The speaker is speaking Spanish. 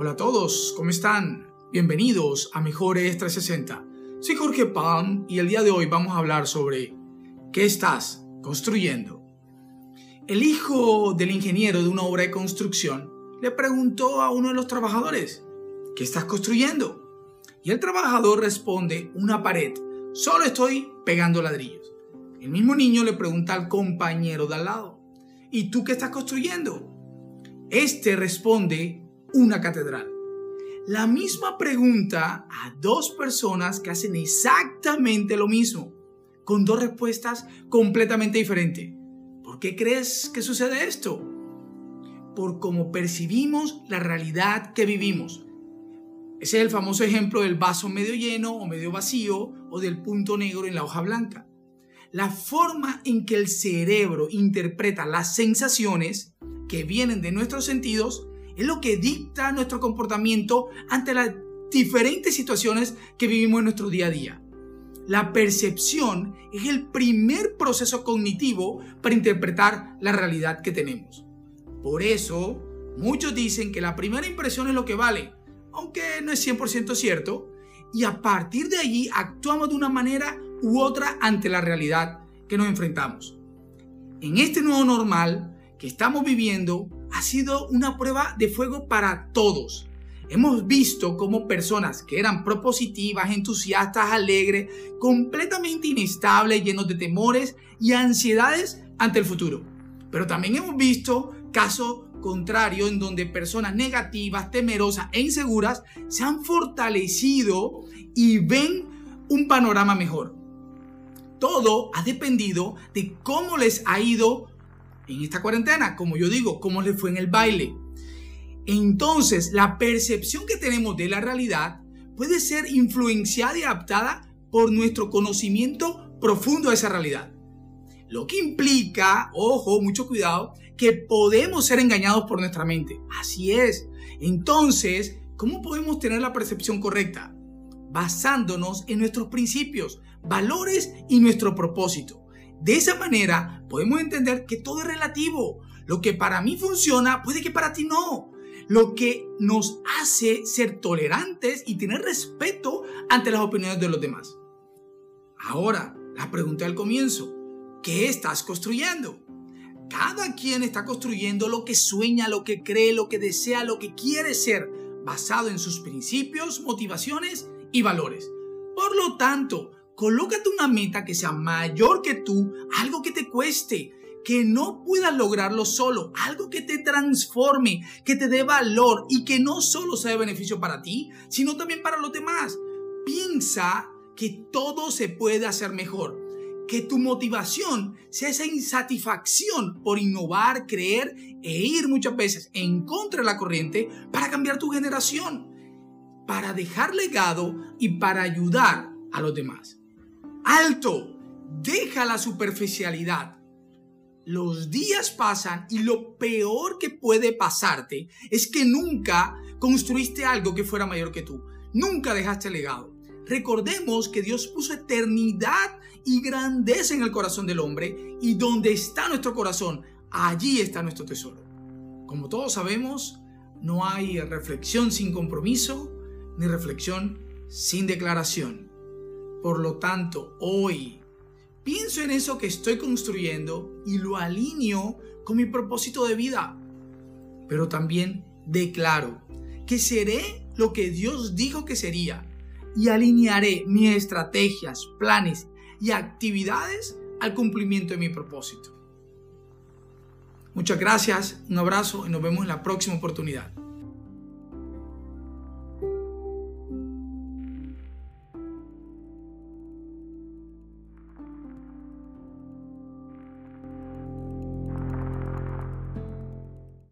Hola a todos, ¿cómo están? Bienvenidos a Mejores 360. Soy Jorge Palm y el día de hoy vamos a hablar sobre ¿qué estás construyendo? El hijo del ingeniero de una obra de construcción le preguntó a uno de los trabajadores, ¿qué estás construyendo? Y el trabajador responde, una pared, solo estoy pegando ladrillos. El mismo niño le pregunta al compañero de al lado, ¿y tú qué estás construyendo? Este responde, una catedral. La misma pregunta a dos personas que hacen exactamente lo mismo, con dos respuestas completamente diferentes. ¿Por qué crees que sucede esto? Por cómo percibimos la realidad que vivimos. Ese es el famoso ejemplo del vaso medio lleno o medio vacío o del punto negro en la hoja blanca. La forma en que el cerebro interpreta las sensaciones que vienen de nuestros sentidos es lo que dicta nuestro comportamiento ante las diferentes situaciones que vivimos en nuestro día a día. La percepción es el primer proceso cognitivo para interpretar la realidad que tenemos. Por eso, muchos dicen que la primera impresión es lo que vale, aunque no es 100% cierto, y a partir de allí actuamos de una manera u otra ante la realidad que nos enfrentamos. En este nuevo normal que estamos viviendo, ha sido una prueba de fuego para todos. Hemos visto cómo personas que eran propositivas, entusiastas, alegres, completamente inestables, llenos de temores y ansiedades ante el futuro. Pero también hemos visto casos contrarios en donde personas negativas, temerosas e inseguras se han fortalecido y ven un panorama mejor. Todo ha dependido de cómo les ha ido en esta cuarentena, como yo digo, cómo le fue en el baile. Entonces, la percepción que tenemos de la realidad puede ser influenciada y adaptada por nuestro conocimiento profundo de esa realidad. Lo que implica, ojo, mucho cuidado, que podemos ser engañados por nuestra mente. Así es. Entonces, ¿cómo podemos tener la percepción correcta? Basándonos en nuestros principios, valores y nuestro propósito. De esa manera podemos entender que todo es relativo. Lo que para mí funciona puede que para ti no. Lo que nos hace ser tolerantes y tener respeto ante las opiniones de los demás. Ahora, la pregunta del comienzo. ¿Qué estás construyendo? Cada quien está construyendo lo que sueña, lo que cree, lo que desea, lo que quiere ser, basado en sus principios, motivaciones y valores. Por lo tanto, colócate una meta que sea mayor que tú, algo que te cueste, que no puedas lograrlo solo, algo que te transforme, que te dé valor y que no solo sea de beneficio para ti, sino también para los demás. Piensa que todo se puede hacer mejor, que tu motivación sea esa insatisfacción por innovar, creer e ir muchas veces en contra de la corriente para cambiar tu generación, para dejar legado y para ayudar a los demás. Alto, deja la superficialidad. Los días pasan y lo peor que puede pasarte es que nunca construiste algo que fuera mayor que tú. Nunca dejaste legado. Recordemos que Dios puso eternidad y grandeza en el corazón del hombre y donde está nuestro corazón, allí está nuestro tesoro. Como todos sabemos, no hay reflexión sin compromiso ni reflexión sin declaración. Por lo tanto, hoy pienso en eso que estoy construyendo y lo alineo con mi propósito de vida. Pero también declaro que seré lo que Dios dijo que sería y alinearé mis estrategias, planes y actividades al cumplimiento de mi propósito. Muchas gracias, un abrazo y nos vemos en la próxima oportunidad.